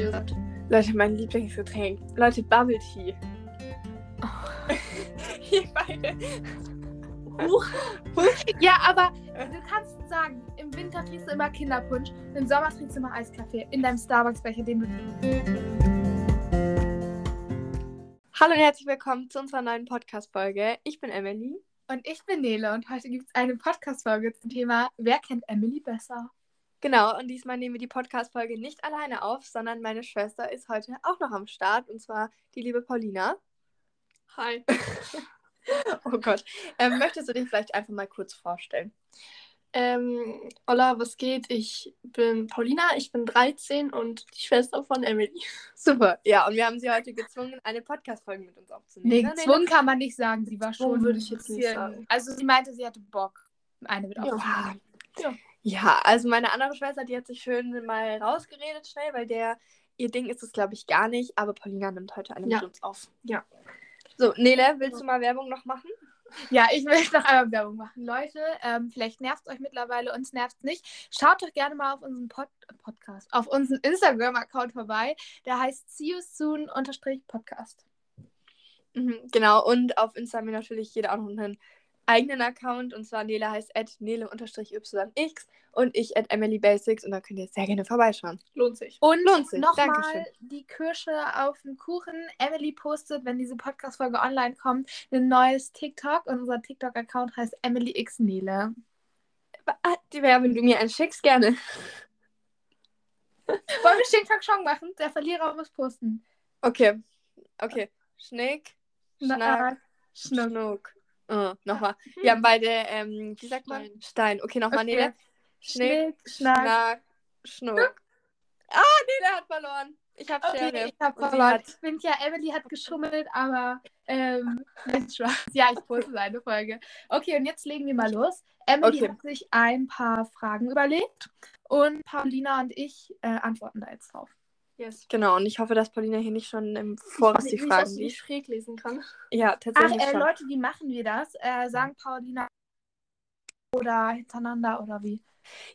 ist. Leute, mein Lieblingsgetränk. Leute, Bubble Tea. Ihr beide. Huch. Ja, aber du kannst sagen, im Winter trinkst du immer Kinderpunsch, im Sommer trinkst du immer Eiskaffee in deinem Starbucks-Becher, den du. Hallo und herzlich willkommen zu unserer neuen Podcast-Folge. Ich bin Emily. Und ich bin Nele und heute gibt es eine Podcast-Folge zum Thema Wer kennt Emily besser? Genau, und diesmal nehmen wir die Podcast-Folge nicht alleine auf, sondern meine Schwester ist heute auch noch am Start und zwar die liebe Paulina. Hi. Oh Gott. Ähm, möchtest du dich vielleicht einfach mal kurz vorstellen? Ähm, Hola, was geht? Ich bin Paulina, ich bin 13 und die Schwester von Emily. Super. Ja, und wir haben sie heute gezwungen, eine Podcast-Folge mit uns aufzunehmen. Nee, ne, gezwungen kann man nicht sagen. Sie war schon. würde ich jetzt nicht sagen. Also, sie meinte, sie hatte Bock, eine mit Ja. aufzunehmen. Ja, also meine andere Schwester, die hat sich schön mal rausgeredet schnell, weil der ihr Ding ist es, glaube ich, gar nicht. Aber Paulina nimmt heute eine Ja. mit uns auf. Ja. So, Nele, willst du mal Werbung noch machen? Ja, ich will noch einmal Werbung machen. Leute, ähm, vielleicht nervt es euch mittlerweile, uns nervt es nicht. Schaut doch gerne mal auf unseren Pod Podcast, auf unseren Instagram-Account vorbei. Der heißt See You Soon Podcast. Mhm, genau, und auf Instagram natürlich jeder auch noch einen eigenen Account. Und zwar Nele heißt at nele-yx und ich at emilybasics. Und da könnt ihr sehr gerne vorbeischauen. Lohnt sich. Und Lohnt sich. nochmal die Kirsche auf dem Kuchen. Emily postet, wenn diese Podcast-Folge online kommt, ein neues TikTok. Und unser TikTok-Account heißt Emily X Nele. Ah, Die Werbung, du mir einen schickst, gerne. Wollen wir TikTok schon machen? Der Verlierer muss posten. Okay, okay. Schnick, Na, Schnack, Schnuck. Oh, nochmal. Wir haben beide, ähm, wie sagt man? Stein. Stein. Okay, nochmal, Okay. Nele. Schnick, Schnack. Schnack, Schnuck. Ah, Nele hat verloren. Ich habe Schere. Okay, ich hab verloren. hat- Ich finde ja, Emily hat geschummelt, aber ähm, ja, ich poste seine Folge. Okay, und jetzt legen wir mal los. Emily Okay. hat sich ein paar Fragen überlegt und Paulina und ich äh, antworten da jetzt drauf. Yes. Genau, und ich hoffe, dass Paulina hier nicht schon im Voraus die Fragen liest. schräg lesen kann. Ja, Ach, tatsächlich äh, schon. Leute, wie machen wir das? Äh, sagen Paulina oder hintereinander oder wie?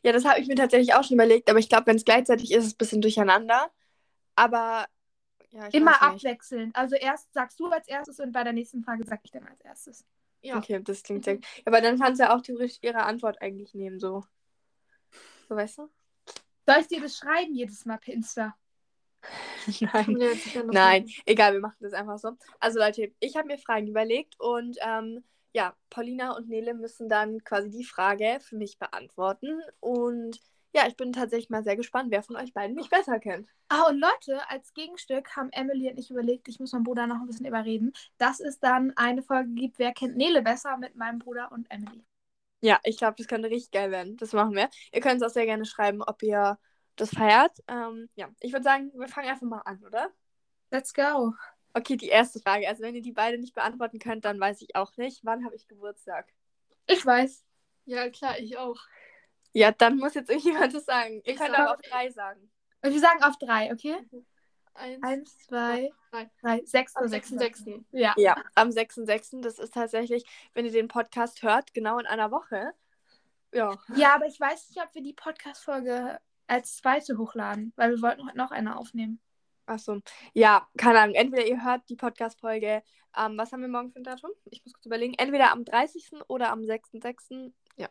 Ja, das habe ich mir tatsächlich auch schon überlegt, aber ich glaube, wenn es gleichzeitig ist, ist es ein bisschen durcheinander. Aber ja, ich Immer abwechselnd. Also erst sagst du als erstes und bei der nächsten Frage sag ich dann als erstes. Ja. Okay, das klingt Mhm. sehr gut. Aber dann kannst du ja auch theoretisch ihre Antwort eigentlich nehmen, so. So, weißt du? Soll ich dir das schreiben jedes Mal per Insta? Nein. Ja, Nein, egal, wir machen das einfach so. Also Leute, ich habe mir Fragen überlegt und ähm, ja, Paulina und Nele müssen dann quasi die Frage für mich beantworten. Und ja, ich bin tatsächlich mal sehr gespannt, wer von euch beiden mich besser kennt. Ah, und Leute, als Gegenstück haben Emily und ich überlegt, ich muss meinen Bruder noch ein bisschen überreden, dass es dann eine Folge gibt, wer kennt Nele besser mit meinem Bruder und Emily. Ja, ich glaube, das könnte richtig geil werden. Das machen wir. Ihr könnt es auch sehr gerne schreiben, ob ihr das feiert. Ähm, ja, ich würde sagen, wir fangen einfach mal an, oder? Let's go. Okay, die erste Frage. Also, wenn ihr die beide nicht beantworten könnt, dann weiß ich auch nicht. Wann habe ich Geburtstag? Ich weiß. Ja, klar, ich auch. Ja, dann muss jetzt irgendjemand das sagen. Ihr Ich könnt sag- aber auf drei sagen. Und wir sagen auf drei, okay? Eins, Eins, zwei, drei. drei, sechs Am oder sechs. 6.6. Ja. Ja, am 6.6. Das ist tatsächlich, wenn ihr den Podcast hört, genau in einer Woche. Ja. Ja, aber ich weiß nicht, ob wir die Podcast-Folge als zweite hochladen, weil wir wollten heute noch eine aufnehmen. Achso. Ja, keine Ahnung. Entweder ihr hört die Podcast-Folge, ähm, was haben wir morgen für ein Datum? Ich muss kurz überlegen. Entweder am 30. oder am 6.6. Ja.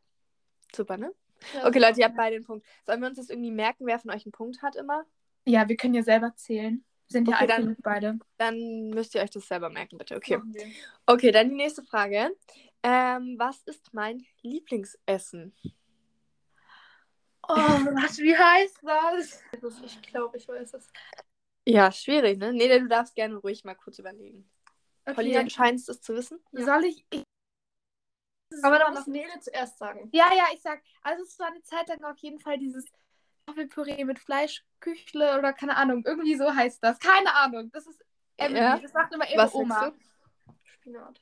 Super, ne? Ja, Okay, Leute, ihr habt beide einen Punkt. Sollen wir uns das irgendwie merken, wer von euch einen Punkt hat immer? Ja, wir können ja selber zählen. Sind ja Okay, alt dann- beide. Dann müsst ihr euch das selber merken, bitte. Okay. Okay, dann die nächste Frage. Ähm, was ist mein Lieblingsessen? Oh, was, wie heißt das? Das- Ich glaube, ich weiß es. Ja, schwierig, ne? Nee, du darfst gerne ruhig mal kurz überlegen. Okay, du scheinst es zu wissen. Ja. soll ich... ich Aber dann muss Nele zuerst sagen. Ja, ja, ich sag, also es war eine Zeit lang auf jeden Fall dieses Kartoffelpüree mit Fleischküchle oder keine Ahnung, irgendwie so heißt das. Keine Ahnung, das ist Emily, Ja. das macht immer ihre Was Oma. du? Spinat.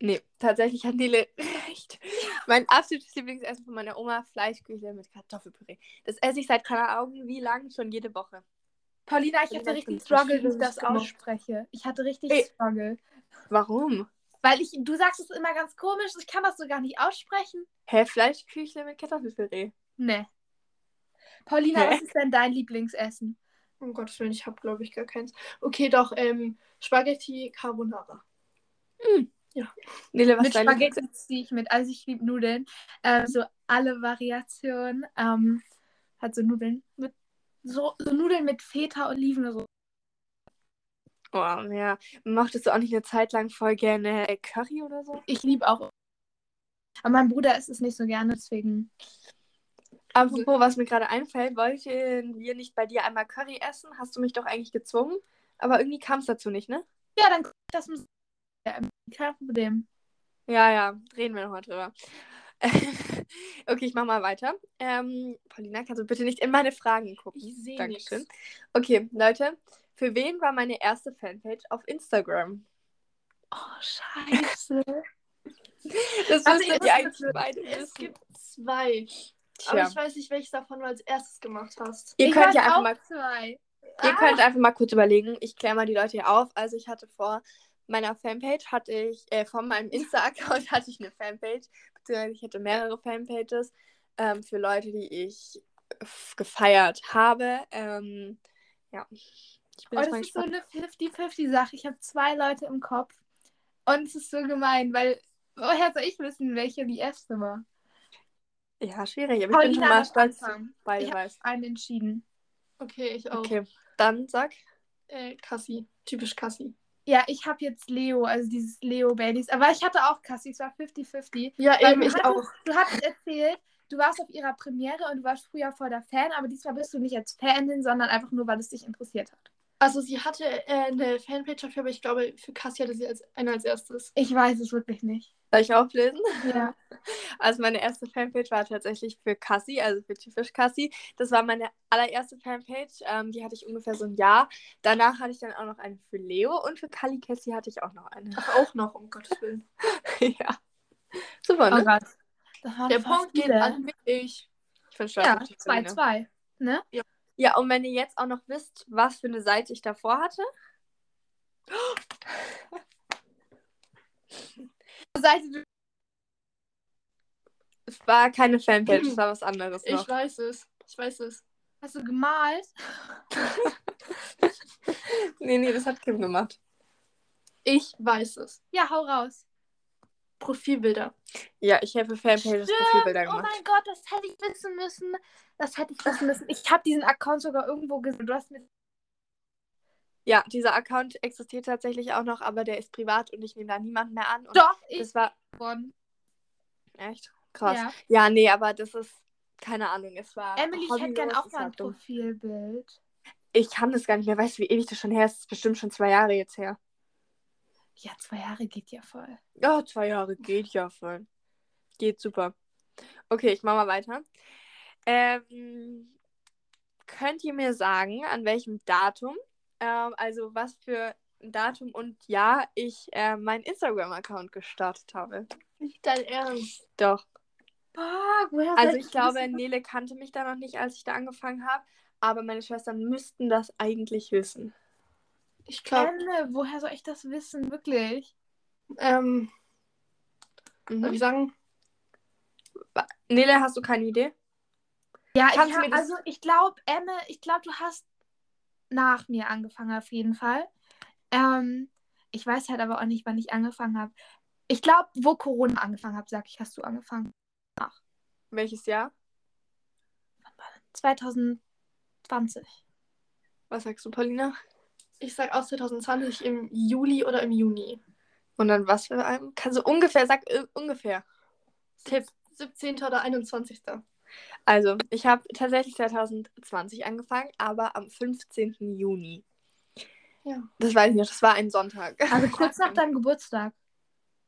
Nee, tatsächlich hat Nele recht. Mein absolutes Lieblingsessen von meiner Oma, Fleischküchle mit Kartoffelpüree. Das esse ich seit keine Ahnung wie lang, schon jede Woche. Paulina, ich hatte ich richtig Struggle, wie ich das ausspreche. Ich hatte richtig Ey. Struggle. Warum? Weil ich, du sagst es immer ganz komisch, ich kann das so gar nicht aussprechen. Hä, Fleischküchle mit Kartoffelpüree? Nee. Paulina, Hä? was ist denn dein Lieblingsessen? Um Gottes Willen, ich habe, glaube ich, gar keins. Okay, doch, ähm, Spaghetti Carbonara. Nele, was mit Spaghetti ziehe ich mit. Also ich liebe Nudeln. Ähm, so alle Variationen. Ähm, hat so Nudeln mit so, so Nudeln mit Feta, Oliven oder so. Oh, ja. Mochtest du auch nicht eine Zeit lang voll gerne äh, Curry oder so? Ich liebe auch. Aber mein Bruder isst es nicht so gerne, deswegen. Apropos, was mir gerade einfällt, wollten wir nicht bei dir einmal Curry essen? Hast du mich doch eigentlich gezwungen? Aber irgendwie kam es dazu nicht, ne? Ja, dann guck ich das. Ja, kein Problem. Ja, ja, reden wir nochmal drüber. okay, ich mach mal weiter. Ähm, Paulina, kannst du bitte nicht in meine Fragen gucken? Ich sehe Dankeschön. nichts. Okay, Leute, für wen war meine erste Fanpage auf Instagram? Oh, scheiße. Das Also, müsstet ihr ihr eigentlich beide Es wissen. gibt zwei. Aber Tja. ich weiß nicht, welches davon du als erstes gemacht hast. Ihr ich könnt ja einfach mal zwei. Ihr könnt einfach mal kurz überlegen. Ich kläre mal die Leute hier auf. Also ich hatte vor meiner Fanpage, hatte ich, äh, von meinem Insta-Account hatte ich eine Fanpage, beziehungsweise ich hatte mehrere Fanpages ähm, für Leute, die ich gefeiert habe. Ähm, ja. Ich bin Oh, das ist so eine 50-50-Sache. Ich habe zwei Leute im Kopf. Und es ist so gemein, weil woher soll ich wissen, welche die erste war? Ja, schwierig, aber ich bin schon mal stolz, beide Ich hab weißt. einen entschieden. Okay, ich auch. Okay, dann sag. Äh, Cassie. Typisch Cassie. Ja, ich habe jetzt Leo, also dieses Leo Baileys. Aber ich hatte auch Cassie, es war 50-50. Ja, eben, ich hattest, auch. Du hattest erzählt, du warst auf ihrer Premiere und du warst früher voll der Fan, aber diesmal bist du nicht als Fanin, sondern einfach nur, weil es dich interessiert hat. Also sie hatte äh, eine Fanpage dafür, aber ich glaube, für Cassie hatte sie als eine als erstes. Ich weiß es wirklich nicht. Soll ich auflesen? Ja. Also meine erste Fanpage war tatsächlich für Cassie, also für typisch Cassie. Das war meine allererste Fanpage. Ähm, die hatte ich ungefähr so ein Jahr. Danach hatte ich dann auch noch eine für Leo und für Kali Cassie hatte ich auch noch eine. Ach, auch noch, um Gottes Willen. ja. Super, Oh ne? Der Punkt geht viele. an mich. Ich stolz Ja, auf dich, Selina. 2-2. Ne? Ja, und wenn ihr jetzt auch noch wisst, was für eine Seite ich davor hatte. Seite. Es war keine Fanpage, es war was anderes noch. Ich weiß es. Ich weiß es. Hast du gemalt? Nee, nee, das hat Kim gemacht. Ich weiß es. Ja, hau raus. Profilbilder. Ja, ich habe Fanpages Profilbilder Oh gemacht. mein Gott, das hätte ich wissen müssen. Das hätte ich wissen müssen. Ich habe diesen Account sogar irgendwo gesehen. Du hast mir Ja, dieser Account existiert tatsächlich auch noch, aber der ist privat und ich nehme da niemanden mehr an. Doch ich das war gewonnen. echt krass. Ja. Ja. nee, aber das ist keine Ahnung. Es war. Emily, ich hätte gern auch mal ein. Profilbild. Ich kann das gar nicht mehr. Weißt du, wie ewig das schon her ist? Das ist bestimmt schon zwei Jahre jetzt her. Ja, zwei Jahre geht ja voll. Ja, zwei Jahre geht ja voll. Geht super. Okay, ich mache mal weiter. Ähm, könnt ihr mir sagen, an welchem Datum, ähm, also was für ein Datum und Jahr ich äh, meinen Instagram-Account gestartet habe? Nicht dein Ernst. Doch. Boah, woher Also soll ich glaube, wissen? Nele kannte mich da noch nicht, als ich da angefangen habe. Aber meine Schwestern müssten das eigentlich wissen. Ich glaube, woher soll ich das wissen? Wirklich? ähm, soll Mhm. ich sagen, Nele, hast du keine Idee? Ja, Kannst ich hab, das- also ich glaube, Emme, ich glaube, du hast nach mir angefangen auf jeden Fall. Ähm, ich weiß halt aber auch nicht, wann ich angefangen habe. Ich glaube, wo Corona angefangen hat, sag ich, hast du angefangen. Welches Jahr? 2020. Was sagst du, Paulina? ich sag aus 2020 im Juli oder im Juni. Und dann was für ein? Kannst du ungefähr, sag äh, ungefähr. Tipp. 17. oder 21. Also, ich habe tatsächlich 2020 angefangen, aber am 15. Juni. Ja. Das weiß ich nicht, das war ein Sonntag. Also kurz nach deinem Geburtstag.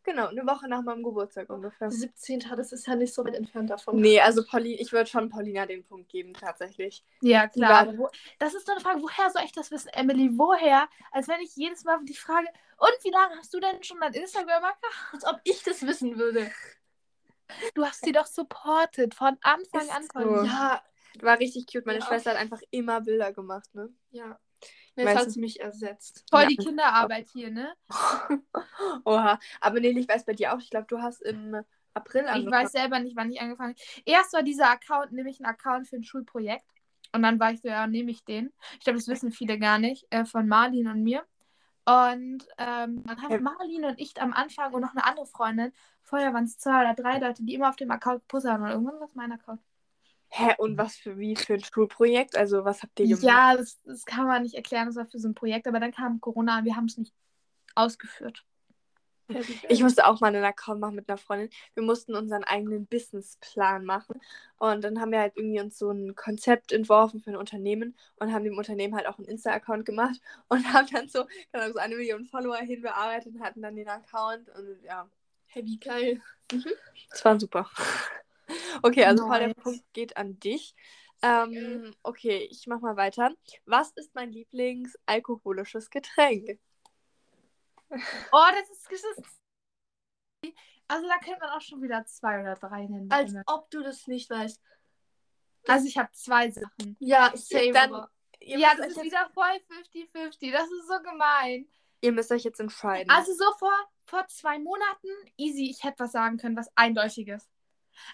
Genau, eine Woche nach meinem Geburtstag ungefähr. 17. Das ist ja nicht so weit entfernt davon. Nee, also Paulina, ich würde schon Paulina den Punkt geben, tatsächlich. Ja, klar. aber Wo, das ist so eine Frage, woher soll ich das wissen, Emily? Woher? Als wenn ich jedes Mal die Frage, und wie lange hast du denn schon dein Instagram-Account? Als ob ich das wissen würde. Du hast sie doch supported von Anfang Ist an. so. Ja, War richtig cute. Meine Ja. Schwester hat einfach immer Bilder gemacht, ne? ja. Jetzt Weißt hat sie mich ersetzt. Voll Ja. die Kinderarbeit hier, ne? Oha. Aber Nelly, ich weiß bei dir auch, ich glaube, du hast im April Ich angefangen. weiß selber nicht, wann ich angefangen habe. Erst war dieser Account nämlich ein Account für ein Schulprojekt. und dann war ich so, ja, nehme ich den. Ich glaube, das wissen viele gar nicht, äh, von Marlin und mir. Und ähm, dann haben Ja. Marlin und ich am Anfang und noch eine andere Freundin, vorher waren es zwei oder drei Leute, die immer auf dem Account gepustet haben. Und irgendwann war es mein Account. Hä, und was für wie für ein Schulprojekt? Also was habt ihr gemacht? Ja, das, das kann man nicht erklären, das war für so ein Projekt, aber dann kam Corona und wir haben es nicht ausgeführt. Ich musste auch mal einen Account machen mit einer Freundin. Wir mussten unseren eigenen Businessplan machen. Und dann haben wir halt irgendwie uns so ein Konzept entworfen für ein Unternehmen und haben dem Unternehmen halt auch einen Insta-Account gemacht und haben dann so, keine Ahnung, so eine Million Follower hinbearbeitet und hatten dann den Account. Und ja, Hey, wie geil. das war super. Okay, also Paul, der Nice. Punkt geht an dich. Ähm, okay, ich mach mal weiter. Was ist mein Lieblingsalkoholisches Getränk? Oh, das ist geschissen. Also da könnte man auch schon wieder zwei oder drei nennen. Als ob du das nicht weißt. Also ich habe zwei Sachen. Ja, same. Dann- ja, das ist jetzt, wieder voll 50-50. Das ist so gemein. ihr müsst euch jetzt entscheiden. Also so vor, vor zwei Monaten, easy, ich hätte was sagen können, was Eindeutiges.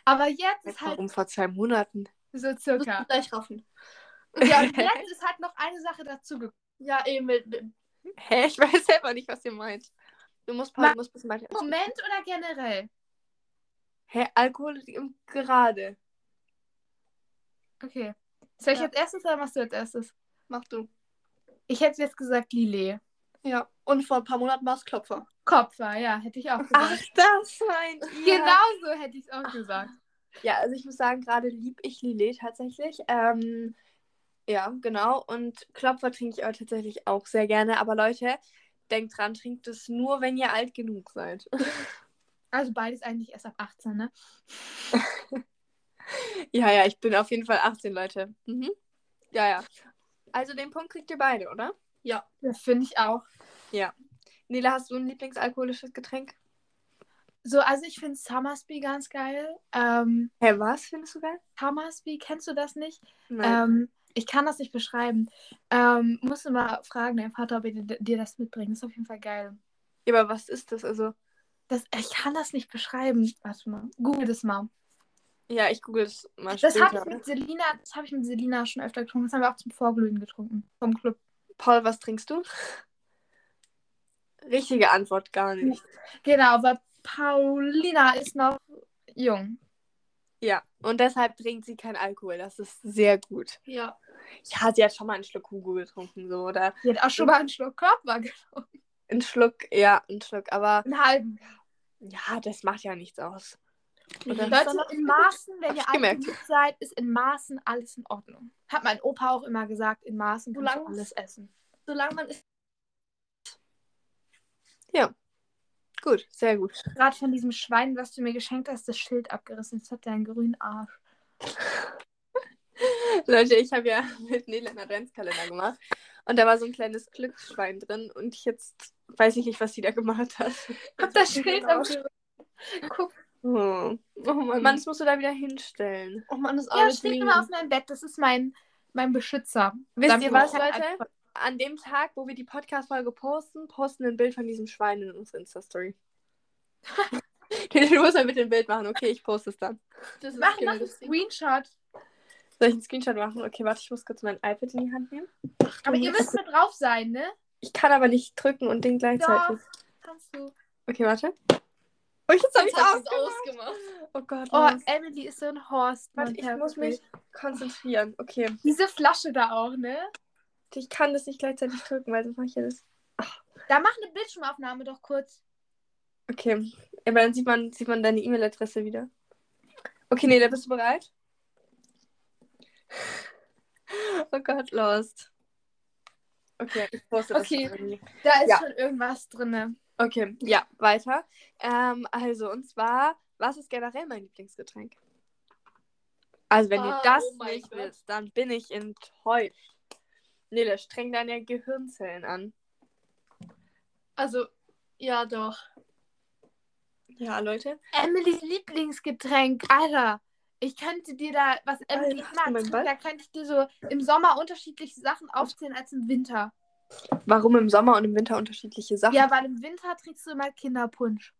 Aber jetzt ist halt Warum vor zwei Monaten? so circa. gleich raffen. Ja, und jetzt ist halt noch eine Sache dazu gekommen. Ja, eben. Mit, mit, Hä, ich weiß selber nicht, was ihr meint. Du musst, Paul, du musst ein bisschen weiter. Moment oder generell? Hä, Alkohol im gerade. Okay. Soll ich Ja. jetzt erstes oder machst du jetzt erstes? mach du. Ich hätte jetzt gesagt Lillet. Ja. Und vor ein paar Monaten war es Klopfer. Kopfer, ja, hätte ich auch Ach, gesagt. das meint ihr. Genau so hätte ich es auch gesagt. Ja, also ich muss sagen, gerade lieb ich Lillet tatsächlich. Ähm, ja, genau. Und Klopfer trinke ich aber tatsächlich auch sehr gerne. Aber Leute, denkt dran, trinkt es nur, wenn ihr alt genug seid. Also beides eigentlich erst ab 18, ne? ja, ja, ich bin auf jeden Fall 18, Leute. Mhm. Ja, ja. Also den Punkt kriegt ihr beide, oder? Ja. Das finde ich auch. Nela, hast du ein Lieblingsalkoholisches Getränk? So, also ich finde Summersby ganz geil. Ähm, Hä, was findest du geil? Summersby, kennst du das nicht? Nein. Ähm, ich kann das nicht beschreiben. Ähm, musst du mal fragen, dein Vater, ob er dir, dir das mitbringt. Das ist auf jeden Fall geil. Ja, aber was ist das? Also, Das, ich kann das nicht beschreiben. Warte mal. Google das mal. ja, ich google es mal Das habe ich mit Selina, das habe ich mit Selina schon öfter getrunken. Das haben wir auch zum Vorglühen getrunken. Vom Club. Paul, was trinkst du? Richtige Antwort gar nicht. Genau, aber Paulina ist noch jung. Ja, und deshalb trinkt sie kein Alkohol. Das ist sehr gut. Ja. Ja, sie hat schon mal einen Schluck Hugo getrunken, so, oder Die hat auch schon mal einen Schluck Körper getrunken. einen Schluck, ja, einen Schluck. Aber Einen halben. ja, das macht ja nichts aus. Oder? Leute, in Maßen, wenn ihr ich genug seid, ist in Maßen alles in Ordnung. Hat mein Opa auch immer gesagt, in Maßen du Solange- alles essen. Solange man ist. Gut, sehr gut. Gerade von diesem Schwein, was du mir geschenkt hast, das Schild abgerissen. Jetzt hat er einen grünen Arsch. Leute, ich habe ja mit Nele einen Adventskalender gemacht. Und da war so ein kleines Glücksschwein drin. Und ich jetzt weiß ich nicht, was sie da gemacht hat. Hab das Schild abgerissen. Guck. Oh, Oh Mann. Mann, das musst du da wieder hinstellen. oh Mann, das Ja, alles steht immer auf meinem Bett. Das ist mein, mein Beschützer. Wisst Damit ihr was, Leute? An dem Tag, wo wir die Podcast-Folge posten, posten wir ein Bild von diesem Schwein in unsere Insta-Story. du musst mal bitte ein Bild machen. Okay, ich poste es dann. Das ist Mach, mach geil, einen. Screenshot. Soll ich einen Screenshot machen? Okay, warte, ich muss kurz mein iPad in die Hand nehmen. Aber ihr müsst mit drauf sein, ne? Ich kann aber nicht drücken und den gleichzeitig. Kannst du. Okay, warte. Oh, jetzt habe ich es ausgemacht. ausgemacht. Oh Gott, Oh, los. Emily ist so ein Horst. Warte, ich muss mich konzentrieren. Okay. Diese Flasche da auch, ne? Ich kann das nicht gleichzeitig drücken, weil sonst mache ich ja das. Da mach eine Bildschirmaufnahme doch kurz. Okay. Aber dann sieht man, sieht man deine E-Mail-Adresse wieder. Okay, nee, da bist du bereit? Oh Gott, lost. Okay, ich poste das. Okay. irgendwie. Da ist Ja. schon irgendwas drin. Okay, ja, weiter. Ähm, also, und zwar, was ist generell mein Lieblingsgetränk? Also, wenn ihr Ah, das oh nicht Gott. wisst, dann bin ich enttäuscht. Nele, streng deine Gehirnzellen an. Also, ja, doch. Ja, Leute. Emilys Lieblingsgetränk, Alter. Ich könnte dir da, was Emily Alter, Ball? da könnte ich dir so im Sommer unterschiedliche Sachen aufzählen als im Winter. Warum im Sommer und im Winter unterschiedliche Sachen? Ja, weil im Winter trinkst du immer Kinderpunsch.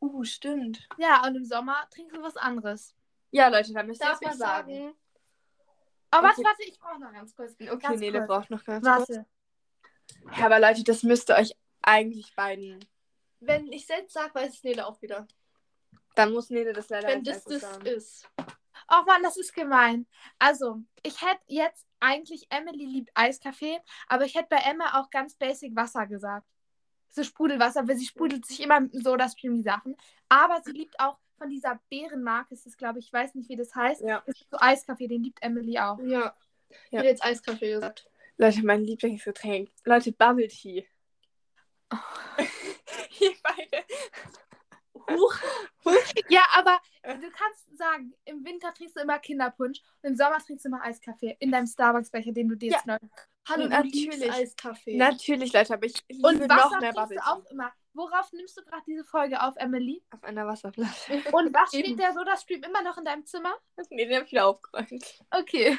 uh, stimmt. Ja, und im Sommer trinkst du was anderes. Ja, Leute, dann müsst ihr Darf es mal sagen. sagen? Aber warte, Okay. warte, ich brauche noch ganz kurz. Okay, Ganz Nele kurz. braucht noch ganz kurz. Warte. Ja, aber Leute, das müsste euch eigentlich beiden. Wenn ich selbst sage, weiß es Nele auch wieder. Dann muss Nele das leider Wenn das das sagen. ist. Oh Mann, das ist gemein. Also, ich hätte jetzt eigentlich Emily liebt Eiskaffee, aber ich hätte bei Emma auch ganz basic Wasser gesagt. So Sprudelwasser, weil sie sprudelt sich immer mit dem Soda-Stream die Sachen. Aber sie liebt auch von dieser Bärenmarke, ist es glaube ich, ich weiß nicht, wie das heißt. Ja. Das ist so Eiskaffee, den liebt Emily auch. Ja. Ich Ja. hätte jetzt Eiskaffee gesagt. Leute, mein Lieblingsgetränk. Leute, Bubble Tea. Ihr beide. Huch. Ja, aber du kannst sagen, im Winter trinkst du immer Kinderpunsch und im Sommer trinkst du immer Eiskaffee in deinem Starbucks-Becher, den du dir jetzt neu. Hallo, Natürlich. Eiskaffee. Natürlich, Leute, aber ich liebe Und noch Wasser mehr trinkst du auch immer. Worauf nimmst du gerade diese Folge auf, Emily? Auf einer Wasserflasche. Und was steht der Soda-Stream immer noch in deinem Zimmer? nee, den hab ich wieder aufgeräumt. Okay.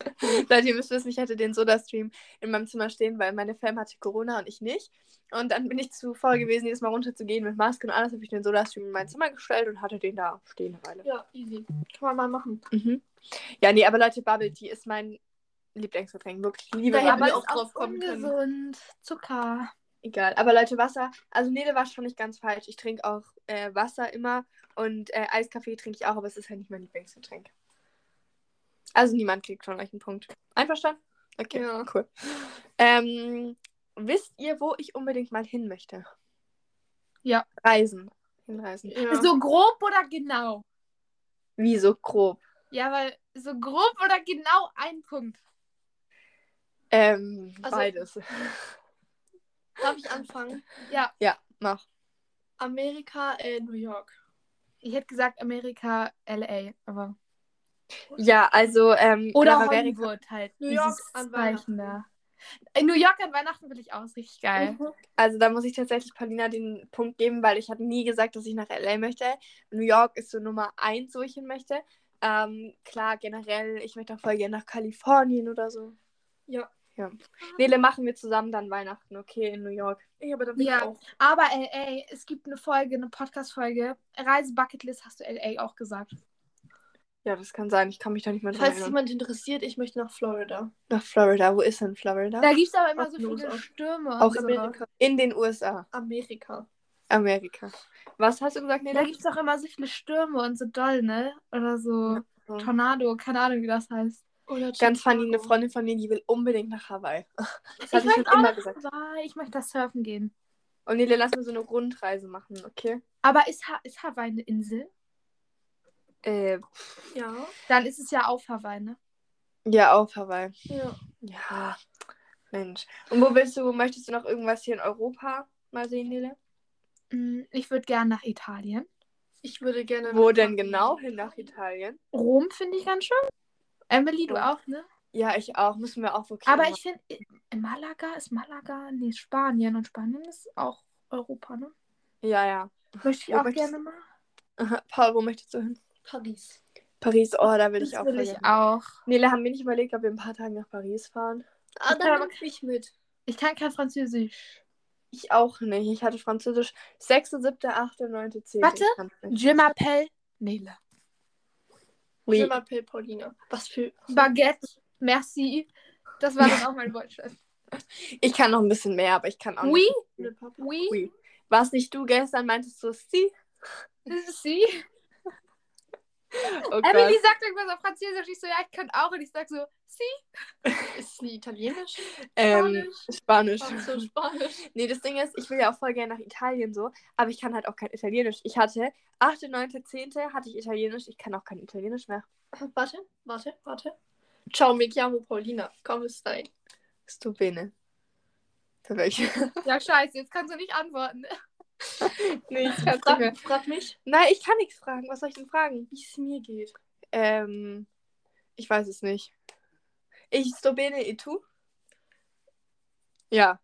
Leute, ihr müsst wissen, ich hatte den Soda-Stream in meinem Zimmer stehen, weil meine Fam hatte Corona und ich nicht. Und dann bin ich zu faul gewesen, jedes Mal runterzugehen mit Maske und alles, habe ich den Soda-Stream in mein Zimmer gestellt und hatte den da stehen eine Weile. Ja, easy. Kann man mal machen. Mhm. Ja, nee, aber Leute, Bubble Tea ist mein Lieblingsgetränk. Wirklich, ich liebe Da hätten Bubble Tea. auch drauf kommen können. ungesund. Zucker. Egal. Aber Leute, Wasser. Also Nele war schon nicht ganz falsch. Ich trinke auch äh, Wasser immer und äh, Eiskaffee trinke ich auch, aber es ist halt nicht mein Lieblingsgetränk. Also niemand kriegt von euch einen Punkt. Einverstanden? Okay, Ja. cool. Ähm, wisst ihr, wo ich unbedingt mal hin möchte? Ja. Reisen. Hinreisen. Ja. So grob oder genau? Wie so grob? Ja, weil so grob oder genau ein Punkt. Ähm, Also- beides. Darf ich anfangen? Ja, Ja, mach. Amerika, äh, New York. ich hätte gesagt Amerika, LA, aber. Ja, also, ähm, Oder Hollywood halt. New York an Zeichen da. In New York an Weihnachten will ich auch. ist Richtig geil. Mhm. Also da muss ich tatsächlich Paulina den Punkt geben, weil ich habe nie gesagt, dass ich nach LA möchte. New York ist so Nummer eins, wo ich hin möchte. Ähm, klar, generell, ich möchte auch voll gerne nach Kalifornien oder so. Ja. Ja. Nele, machen wir zusammen dann Weihnachten, okay, in New York. Ja, aber da bin Ja. auch. Aber LA, es gibt eine Folge, eine Podcast-Folge. Reise-Bucketlist hast du LA auch gesagt. Ja, das kann sein. Ich kann mich da nicht mehr dran Falls erinnern. jemand interessiert, ich möchte nach Florida. Nach Florida. Wo ist denn Florida? Da gibt es aber immer so Kostenlos viele auch. Stürme. Und Auch so. Amerika. In den USA. Amerika. Amerika. Was hast du gesagt, Da Nele? gibt es auch immer so viele Stürme und so doll, ne? Oder so Ja. Tornado, keine Ahnung, wie das heißt. Oder Ganz funny, eine. Freundin von mir, die will unbedingt nach Hawaii. Das Ich ich schon möchte auch immer nach gesagt. Hawaii. Ich möchte das surfen gehen. Und Nele, lass mir so eine Rundreise machen, okay? Aber ist, ha ist Hawaii eine Insel? Äh, Ja. Dann ist es ja auf Hawaii, ne? ja, auf Hawaii. Ja. Ja, Mensch. Und wo willst du, möchtest du noch irgendwas hier in Europa mal sehen, Nele? Mm, Ich würde gerne nach Italien. Ich würde gerne. Wo denn Paris. genau hin nach Italien? Rom finde ich ganz schön. Emily, du Rom. auch, ne? Ja, ich auch. Müssen wir auch wirklich. Aber ich finde, in Malaga ist Malaga, nee, Spanien. Und Spanien ist auch Europa, ne? Ja, ja. Möchte ich Wo auch möchtest- gerne mal. Paul, wo möchtest du hin? Paris. Paris, oh, da will Das ich auch. will ich auch. Nele, haben wir nicht überlegt, ob wir ein paar Tage nach Paris fahren? Ah, Ich kann dann aber- nehme ich mit. Ich kann kein Französisch. Ich auch nicht. Ich hatte Französisch 6., 7., 8., 9., 10. Warte. Je m'appelle Nele. Oui. Je m'appelle Paulina. Was für. Baguette, merci. Das war dann auch mein Wortschatz. Ich kann noch ein bisschen mehr, aber ich kann auch Oui, nicht. Le Papa. oui, Oui. Was nicht du gestern meintest du sie? das ist sie. Oh Emily sagt irgendwas auf Französisch. Ich so, ja, ich kann auch. Und ich sag so, sie. Ist sie italienisch? Ähm, Spanisch. So Spanisch. Nee, das Ding ist, ich will ja auch voll gerne nach Italien so, aber ich kann halt auch kein Italienisch. Ich hatte 8., 9., 10. hatte ich Italienisch, ich kann auch kein Italienisch mehr. Warte, warte, warte. Ciao, mi chiamo Paulina. Come stai? Sto bene. Für welche? Ja, scheiße, jetzt kannst du nicht antworten. nee, ich nicht mehr. Frag, frag mich, Nein, ich kann nichts fragen. Was soll ich denn fragen? wie es mir geht. Ähm, ich weiß es nicht. Ich sto bene e tu? Ja.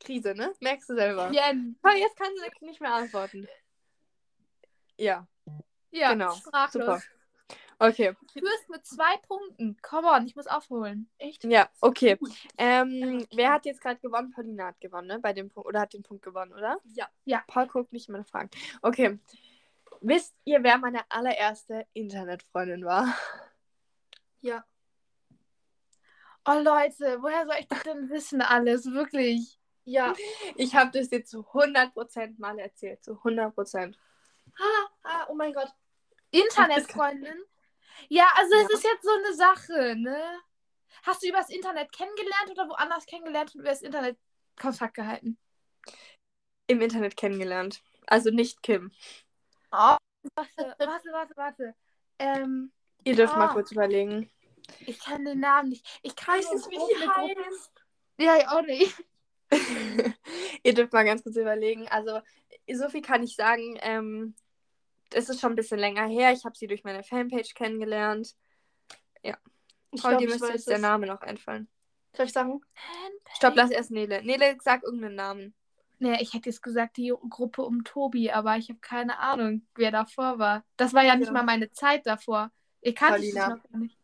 Krise, ne? Merkst du selber. Jen. Ah, jetzt kann sie nicht mehr antworten. Ja, Ja, genau. sprachlos. Super. Okay. Du bist mit zwei Punkten. Come on, ich muss aufholen. Echt? Ja, okay. Ähm, wer hat jetzt gerade gewonnen? Paulina hat gewonnen, ne? Bei dem Punkt. Oder hat den Punkt gewonnen, oder? Ja. Paul guckt nicht meine Fragen. Okay. Wisst ihr, wer meine allererste Internetfreundin war? Ja. Oh Leute, woher soll ich das denn wissen alles? Wirklich. Ja. Ich habe das jetzt zu 100% mal erzählt. Zu 100%. Ah, ah, oh mein Gott. Internetfreundin? Ja, also es Ja. ist jetzt so eine Sache, ne? Hast du übers Internet kennengelernt oder woanders kennengelernt und über das Internet Kontakt gehalten? Im Internet kennengelernt. Also nicht Kim. Oh, warte, warte, warte, warte. Ähm, Ihr dürft Ah. mal kurz überlegen. ich kann den Namen nicht. Ich kann Weißt nur du, wie die heißt? Ja, ich auch nicht. Ihr dürft mal ganz kurz überlegen. Also, so viel kann ich sagen. Ähm, es ist schon ein bisschen länger her. Ich habe sie durch meine Fanpage kennengelernt. Ich Paul, glaube, dir ich müsste jetzt der. Name noch einfallen. Soll ich sagen? Stopp, lass erst Nele. Nele, sag irgendeinen Namen. Nee, ich hätte jetzt gesagt, die Gruppe um Tobi, aber ich habe keine Ahnung, wer davor war. Das war ja nicht Ja. mal meine Zeit davor. Ich kannte es noch gar nicht.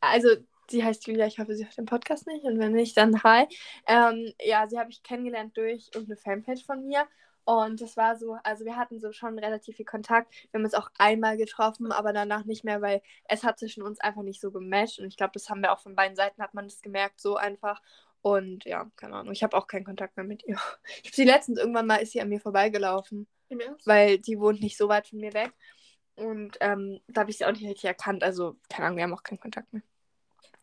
Also, sie heißt Julia. Ich hoffe, sie hört den Podcast nicht. Und wenn nicht, dann hi. Ähm, ja, sie habe ich kennengelernt durch irgendeine Fanpage von mir. Und das war so, also wir hatten so schon relativ viel Kontakt. Wir haben uns auch einmal getroffen, aber danach nicht mehr, weil es hat zwischen uns einfach nicht so gematcht. Und ich glaube, das haben wir auch von beiden Seiten, hat man das gemerkt, so einfach. Und ja, keine Ahnung. Ich habe auch keinen Kontakt mehr mit ihr. Ich habe sie letztens irgendwann mal, ist sie an mir vorbeigelaufen, Im Ernst? weil die wohnt nicht so weit von mir weg. Und ähm, da habe ich sie auch nicht richtig erkannt. Also, keine Ahnung, wir haben auch keinen Kontakt mehr.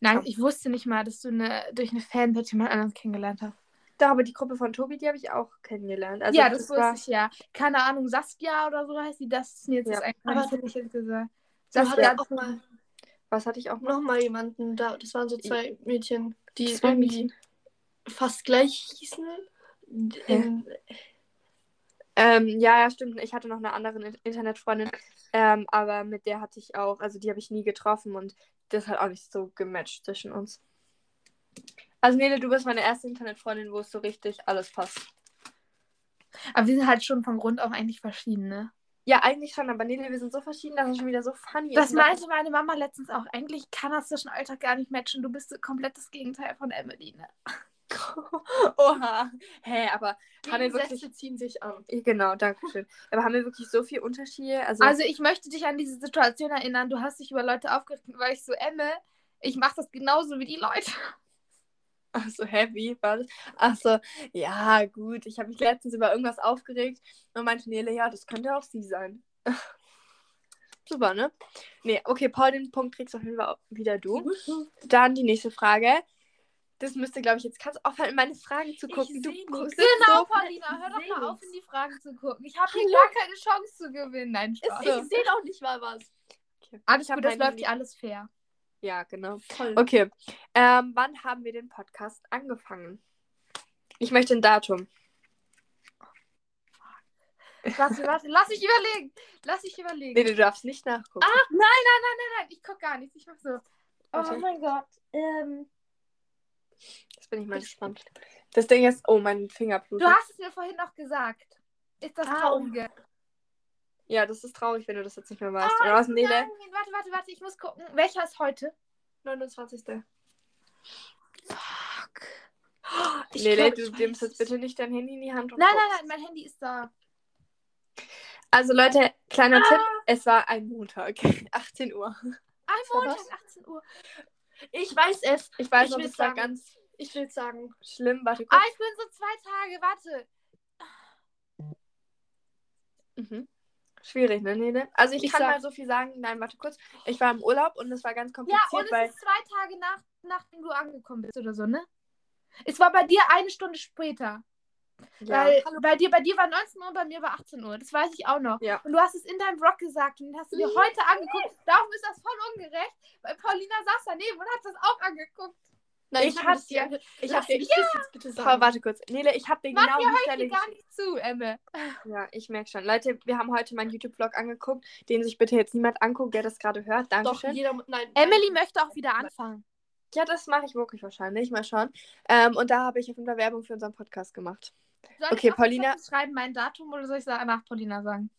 Nein, Ja. ich wusste nicht mal, dass du eine, durch eine Fanpage jemand anderes kennengelernt hast. Da, aber die Gruppe von Tobi, die habe ich auch kennengelernt. Also ja, das, war, wusste ich ja. Keine Ahnung, Saskia oder so heißt die. Das ist mir jetzt Ja. das eingefallen. Aber- Das hätte ich jetzt gesagt. Saskia hattest auch mal Was hatte ich auch mal jemanden da. Das waren so zwei Mädchen, die Zwei irgendwie fast gleich hießen. Ähm, ja, ja, stimmt. Ich hatte noch eine andere In- Internetfreundin, ähm, aber mit der hatte ich auch, also die habe ich nie getroffen und das hat auch nicht so gematcht zwischen uns. Also Nele, du bist meine erste Internetfreundin, wo es so richtig alles passt. Aber wir sind halt schon von Grund auf eigentlich verschieden, ne? Ja, eigentlich schon, aber Nele, wir sind so verschieden, dass es schon wieder so funny Das ist. Und meinte meine Mama letztens auch. Eigentlich kann das zwischen Alltag gar nicht matchen. Du bist so komplett das Gegenteil von Emily, ne? Oha. Hä, aber haben wir wirklich. ziehen sich an. Genau, danke schön. Aber haben wir wirklich so viel Unterschiede? Also, Also ich möchte dich an diese Situation erinnern. Du hast dich über Leute aufgeregt, weil ich so, Emme, ich mache das genauso wie die Leute. Ach so, heavy war das? Ach so, ja, gut. Ich habe mich letztens über irgendwas aufgeregt und meinte Nele, ja, das könnte auch sie sein. Super, ne? Nee, okay, Paul, den Punkt kriegst auf jeden Fall wieder du. Dann die nächste Frage. Das müsste, glaube ich, jetzt kannst du aufhören, in meine Fragen zu gucken. Du guckst. Genau, so Paulina, hör doch mal auf, in die Fragen zu gucken. Ich habe hier gar keine Chance zu gewinnen. Nein, Spaß. Ich sehe doch nicht mal was. Okay. Alles gut, das läuft ja alles fair. Ja, genau. Toll. Okay. Ähm, wann haben wir den Podcast angefangen? Ich möchte ein Datum. Warte, warte, lass ich überlegen. Lass ich überlegen. Nee, du darfst nicht nachgucken. Ah, nein, nein, nein, nein, nein, ich guck gar nichts. Ich mach so. Warte. Oh mein Gott. Ähm, Das bin ich mal gespannt. Das Ding ist, oh, mein Finger blutet. du hast es mir vorhin noch gesagt. Ist das Ah, Traurige? Ja, das ist traurig, wenn du das jetzt nicht mehr weißt. Ah, Oder was, Nele? Nein, warte, warte, warte, ich muss gucken. Welcher ist heute? 29. Fuck. Ich Nele, glaub, du nimmst jetzt es. bitte nicht dein Handy in die Hand und Nein, nein, guckst. nein, mein Handy ist da. Also Leute, kleiner Ah. Tipp, es war ein Montag, 18 Uhr. Ein Montag, was? 18 Uhr. Ich weiß es. Ich weiß Ich das war ganz Ich will sagen. schlimm. Warte Ah, kurz. ich bin so zwei Tage, warte. Mhm. Schwierig, ne, Nele? Also ich, Ich kann sag- mal so viel sagen. Nein, warte kurz. Ich war im Urlaub und es war ganz Ja, kompliziert, und es weil... ist zwei Tage nach, nachdem du angekommen bist oder so, ne? Es war bei dir eine Stunde später. Ja. Weil bei dir, bei dir war 19 Uhr, bei mir war 18 Uhr. Das weiß ich auch noch. Ja. Und du hast es in deinem Vlog gesagt und hast du dir heute angeguckt. Darum ist das voll ungerecht, weil Paulina saß daneben und hat das auch angeguckt. Nein, Ich hab hab es dir. Ich hab hab dir-. Ich jetzt bitte sagen. warte kurz. Nele, ich habe dir genau die Stelle dir gar nicht zu, Emme. Ja, ich merke schon. Leute, wir haben heute meinen YouTube-Vlog angeguckt, den sich bitte jetzt niemand anguckt, der das gerade hört. Doch, Dankeschön. jeder. Nein. Emily möchte auch wieder anfangen. Ja, das mache ich wirklich wahrscheinlich. Mal schauen. Ähm, und da habe ich auf jeden Fall Werbung für unseren Podcast gemacht. Soll Okay, ich Paulina- schreiben mein Datum oder soll ich sagen, nach Paulina sagen?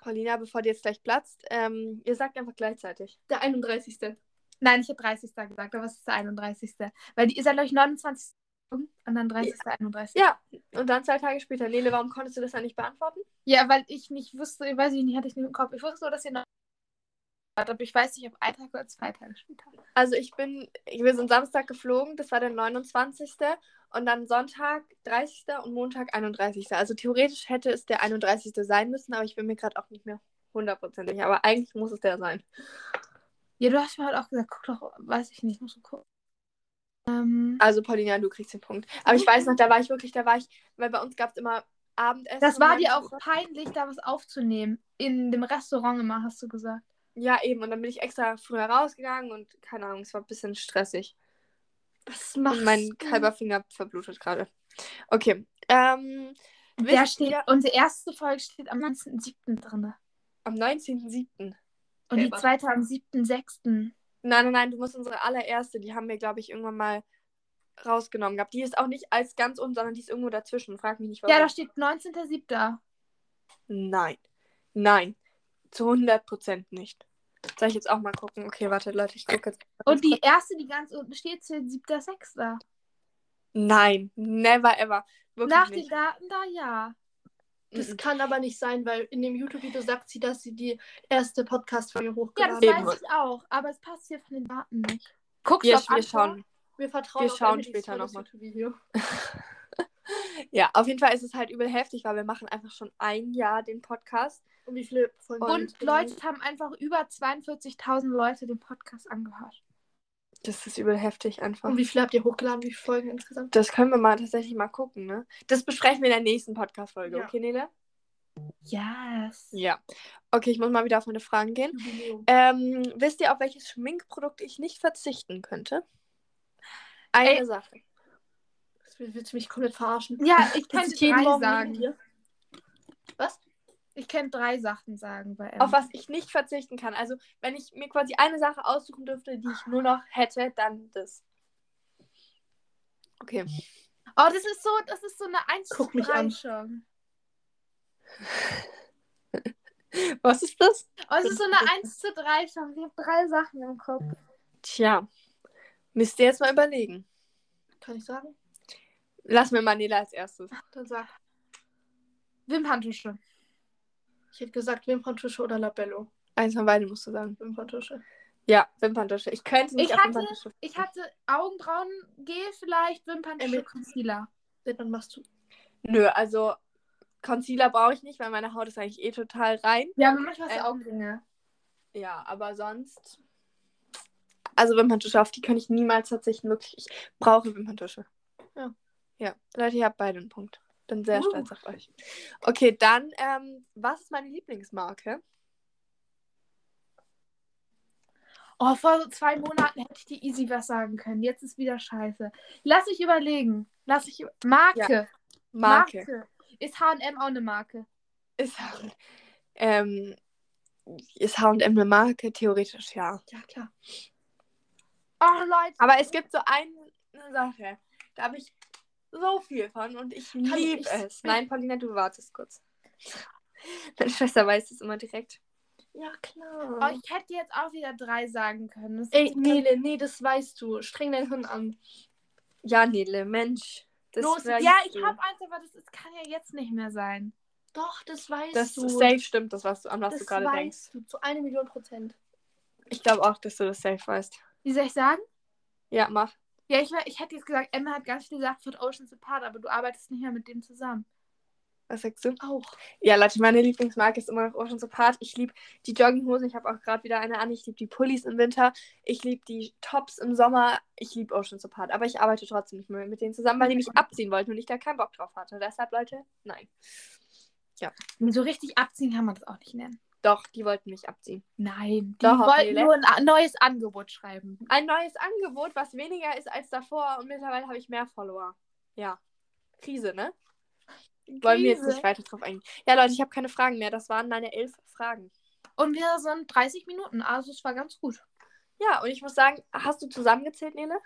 Paulina, bevor die jetzt gleich platzt, ähm, ihr sagt einfach gleichzeitig. Der 31. Nein, ich habe 30. gesagt, aber es ist der 31. Weil die ist ja, glaube ich, 29. und dann 30. 31. Ja, und dann zwei Tage später. Nele, warum konntest du das dann nicht beantworten? Ja, weil ich nicht wusste, ich weiß ich nicht, hatte ich nicht im Kopf. Ich wusste nur, dass ihr noch aber ich weiß nicht, ob ein Tag oder zwei Tage später. Also ich bin, wir sind Samstag geflogen, das war der 29. Und dann Sonntag 30. und Montag 31. Also theoretisch hätte es der 31. sein müssen, aber ich bin mir gerade auch nicht mehr hundertprozentig. Aber eigentlich muss es der sein. Ja, du hast mir halt auch gesagt, guck doch, weiß ich nicht, muss gucken. Ähm, Also Paulina, du kriegst den Punkt. Aber ich weiß noch, da war ich wirklich, da war ich, weil bei uns gab es immer Abendessen. das war dir auch peinlich, da was aufzunehmen. In dem Restaurant immer, hast du gesagt. Ja, eben. Und dann bin ich extra früher rausgegangen und keine Ahnung, es war ein bisschen stressig. Was machst Und mein du? halber Finger verblutet gerade. Okay. Ähm, Der steht, ihr, unsere erste Folge steht am 19.07. drin. am 19.07. Und die zweite am 7.06. Nein, nein, nein, du musst unsere allererste, die haben wir, glaube ich, irgendwann mal rausgenommen gehabt. Die ist auch nicht als ganz unten, sondern die ist irgendwo dazwischen. Frag mich nicht, warum. Ja, da steht 19.07. Nein. Nein. Zu 100% nicht. Soll ich jetzt auch mal gucken? Okay, warte, Leute, ich gucke jetzt. Und die erste, die ganz unten steht, steht 7.06. Nein, never ever. Wirklich Nach den nicht. Daten da, ja. Das Mhm. kann aber nicht sein, weil in dem YouTube-Video sagt sie, dass sie die erste Podcast-Folge Ja, das hochgeladen Eben. hat. weiß ich auch. Aber es passt hier von den Daten nicht. Guckst du auf wir schauen. Wir vertrauen Wir auf schauen später tolles noch mal. YouTube-Video. Ja, auf jeden Fall ist es halt übel heftig, weil wir machen einfach schon ein Jahr den Podcast. Und wie viele Folgen? Und Und insgesamt? Leute haben einfach über 42.000 Leute den Podcast angehört. Das ist übel heftig einfach. Und wie viele habt ihr hochgeladen? Wie viele Folgen insgesamt? Das können wir mal tatsächlich mal gucken, ne? Das besprechen wir in der nächsten Podcast-Folge, Ja. okay, Nele? Yes. Ja. Okay, ich muss mal wieder auf meine Fragen gehen. Ähm, wisst ihr, auf welches Schminkprodukt ich nicht verzichten könnte? Eine Ey. Sache. Das will- willst du mich komplett verarschen? Ja, ich jeden drei Morgen sagen. dir. Was? Ich kann drei Sachen sagen bei Auf was ich nicht verzichten kann. Also, wenn ich mir quasi eine Sache aussuchen dürfte, die ich nur noch hätte, dann das. Okay. Oh, das ist so, das ist so eine 1 Guck zu mich 3 an. schon. Was ist das? Oh, es ist so eine 1 zu 3 schon. Ich habe drei Sachen im Kopf. Tja. Müsst ihr jetzt mal überlegen. Kann ich sagen? Lass mir Manila als erstes. Dann sag. Wimperntusche. Ich hätte gesagt Wimperntusche oder Labello. Eins von beiden musst du sagen. Wimperntusche. Ja, Wimperntusche. Ich könnte nicht Ich auf hatte- Wimperntusche. Ich hatte Augenbrauengel vielleicht, Wimperntusche, Emil. Concealer. Dann machst du. Nö, also Concealer brauche ich nicht, weil meine Haut ist eigentlich eh total rein. Ja, aber manchmal hast Ähm, du Augenringe. Ja, aber sonst. Also Wimperntusche, auf die kann ich niemals verzichten. Wirklich, ich brauche Wimperntusche. Ja. Ja, Leute, ihr habt beide einen Punkt. Bin sehr Uh. stolz auf euch. Okay, dann, ähm, was ist meine Lieblingsmarke? Oh, vor so zwei Monaten hätte ich dir easy was sagen können. Jetzt ist wieder scheiße. Lass ich überlegen. Lass ich. Marke. Marke. Ist HM auch eine Marke? Ist, ähm, ist H&M eine Marke? Theoretisch, ja. Ja, klar. Oh, Leute. Aber es gibt so eine Sache, da habe ich so viel von und ich liebe es. Nein, Paulina, du wartest kurz. Meine Schwester weiß es immer direkt. Ja, Oh, klar. ich hätte jetzt auch wieder drei sagen können. Das Ey, ist- Nele, nee, das weißt du. Streng dein Hirn an. Ja, Nele, Mensch. Das Los, Ja, ich du. habe eins, aber das ist, kann ja jetzt nicht mehr sein. Doch, das weißt Das du. safe stimmt, das, was du, an was das du gerade denkst. weißt du. Zu einer Million Prozent. Ich glaube auch, dass du das safe weißt. Wie soll ich sagen? Ja, mach. Ja, ich, ich hätte jetzt gesagt, Emma hat ganz viel gesagt von Ocean's Apart, aber du arbeitest nicht mehr mit dem zusammen. Was sagst du? Auch. Ja, Leute, meine Lieblingsmarke ist immer noch Ocean Support. Ich liebe die Jogginghosen. Ich habe auch gerade wieder eine an. Ich liebe die Pullis im Winter. Ich liebe die Tops im Sommer. Ich liebe Ocean Support. Aber ich arbeite trotzdem nicht mehr mit denen zusammen, weil die mich abziehen wollten und ich da keinen Bock drauf hatte. Deshalb, Leute, nein. So richtig abziehen kann man das auch nicht nennen. Doch, die wollten mich abziehen. Nein, die Doch, wollten nur ein neues Angebot schreiben. Ein neues Angebot, was weniger ist als davor und mittlerweile habe ich mehr Follower. Ja. Krise, ne? Wollen wir jetzt Krise. nicht weiter drauf eingehen. Ja, Leute, ich habe keine Fragen mehr. Das waren meine elf Fragen. Und wir sind 30 Minuten, also es war ganz gut. Ja, und ich muss sagen, hast du zusammengezählt, Nele?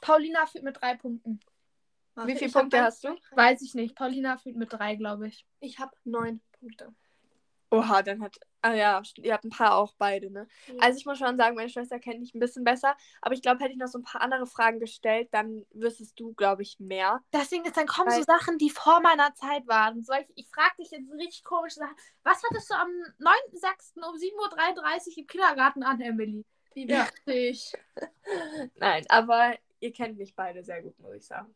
Paulina führt mit drei Punkten. Warte, Wie viele Punkte hast du? Weiß ich nicht. Paulina führt mit drei, glaube ich. Ich habe neun Punkte. Oha, dann hat. Ah ja, ihr habt ein paar auch beide, ne? Ja. Also ich muss schon sagen, meine Schwester kennt dich ein bisschen besser. Aber ich glaube, hätte ich noch so ein paar andere Fragen gestellt, dann wüsstest du, glaube ich, mehr. Das Ding ist, dann kommen so Weil- Sachen, die vor meiner Zeit waren. Soll ich, ich frage dich jetzt richtig komische Sachen. Was hattest du am 9.6. um 7.33 Uhr im Kindergarten an, Emily? Wie Ja. wichtig. Nein, aber ihr kennt mich beide sehr gut, muss ich sagen.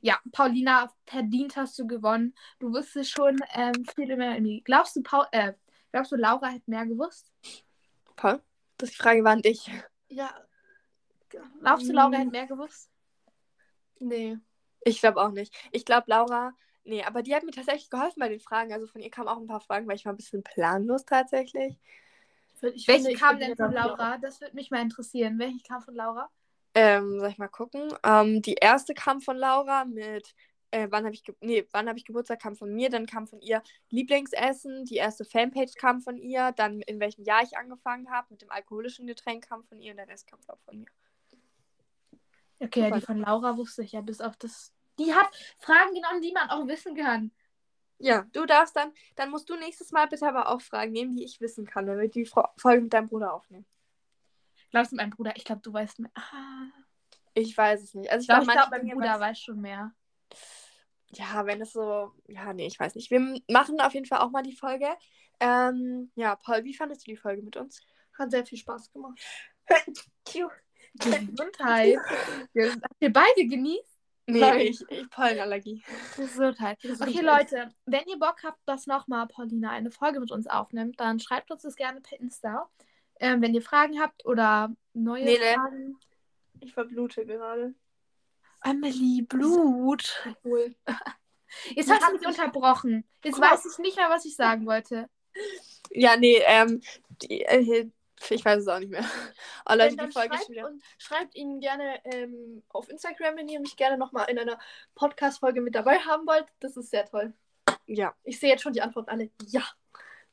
Ja, Paulina, verdient hast du gewonnen. Du wusstest schon ähm, viel Emily. Glaubst du, Paul, äh, glaubst du, Laura hätte mehr gewusst? Paul? Das ist die Frage war an dich. Ja. Glaubst du, Laura hätte mehr gewusst? Nee. Ich glaube auch nicht. Ich glaube, Laura. Nee, aber die hat mir tatsächlich geholfen bei den Fragen. Also von ihr kamen auch ein paar Fragen, weil ich war ein bisschen planlos tatsächlich. Ich Welche finde, kam denn von auch- Laura? Das würde mich mal interessieren. Welche kam von Laura? Ähm, soll ich mal gucken? Ähm, die erste kam von Laura mit, äh, wann habe ich, nee, wann habe ich Geburtstag, kam von mir, dann kam von ihr Lieblingsessen, die erste Fanpage kam von ihr, dann in welchem Jahr ich angefangen habe, mit dem alkoholischen Getränk kam von ihr und der Rest kam auch von mir. Okay, ja, die von Laura wusste ich ja, bis auf das. Die hat Fragen genommen, die man auch wissen kann. Ja, du darfst dann, dann musst du nächstes Mal bitte aber auch Fragen nehmen, die ich wissen kann, wenn wir die Folge mit deinem Bruder aufnehmen. Glaubst du, mein Bruder? Ich glaube, du weißt mehr. Ah. Ich weiß es nicht. Also ich Ich glaube, glaub, mein Bruder weiß schon mehr. Ja, wenn es so. Ja, nee, ich weiß nicht. Wir machen auf jeden Fall auch mal die Folge. Ähm, ja, Paul, wie fandest du die Folge mit uns? Hat sehr viel Spaß gemacht. Gesundheit. Habt ihr beide genießt? Nee, Nein. ich, ich Pollenallergie. Gesundheit. Okay, Gesundheit. Leute, wenn ihr Bock habt, dass nochmal Paulina eine Folge mit uns aufnimmt, dann schreibt uns das gerne per Insta. Ähm, wenn ihr Fragen habt oder neue Nele. Fragen. Ich verblute gerade. Emily, Blut. Cool. Jetzt hast du mich unterbrochen. Jetzt Guck weiß ich nicht mehr, was ich sagen wollte. Ja, nee, ähm, die, äh, ich weiß es auch nicht mehr. Oh, Leute, die Folge ist schreibt, schon wieder. und schreibt ihnen gerne ähm, auf Instagram, wenn ihr mich gerne nochmal in einer Podcast-Folge mit dabei haben wollt. Das ist sehr toll. Ja, Ich sehe jetzt schon die Antworten alle. Ja.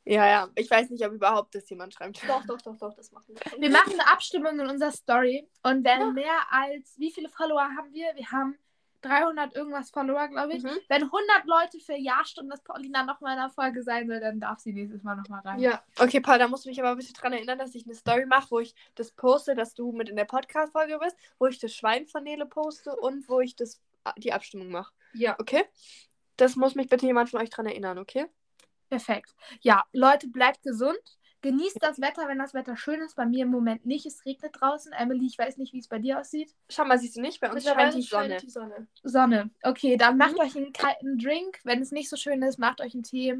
Ja, ja. Ich weiß nicht, ob überhaupt das jemand schreibt. Doch, doch, doch, doch, das machen wir. Wir machen eine Abstimmung in unserer Story. Und wenn Ja. mehr als, wie viele Follower haben wir? Wir haben 300 irgendwas Follower, glaube ich. Mhm. Wenn 100 Leute für Ja stimmen, dass Paulina nochmal in der Folge sein soll, dann darf sie nächstes Mal nochmal rein. Ja, Okay, Paul, da musst du mich aber ein bisschen dran erinnern, dass ich eine Story mache, wo ich das poste, dass du mit in der Podcast-Folge bist, wo ich das Schwein von Nele poste und wo ich das, die Abstimmung mache. ja. Okay? Das muss mich bitte jemand von euch dran erinnern, okay? Perfekt. Ja, Leute, bleibt gesund. Genießt das Wetter, wenn das Wetter schön ist. Bei mir im Moment nicht. Es regnet draußen. Emily, ich weiß nicht, wie es bei dir aussieht. Schau mal, siehst du nicht? Bei uns scheint die Sonne. die Sonne. Sonne. Okay, dann macht Mhm. euch einen kalten Drink. Wenn es nicht so schön ist, macht euch einen Tee.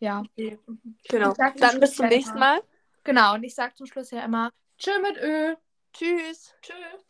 Ja, Genau. Ich sag Dann bis zum nächsten Mal. genau. Und ich sage zum Schluss ja immer Tschö mit Ö. Tschüss. Tschüss.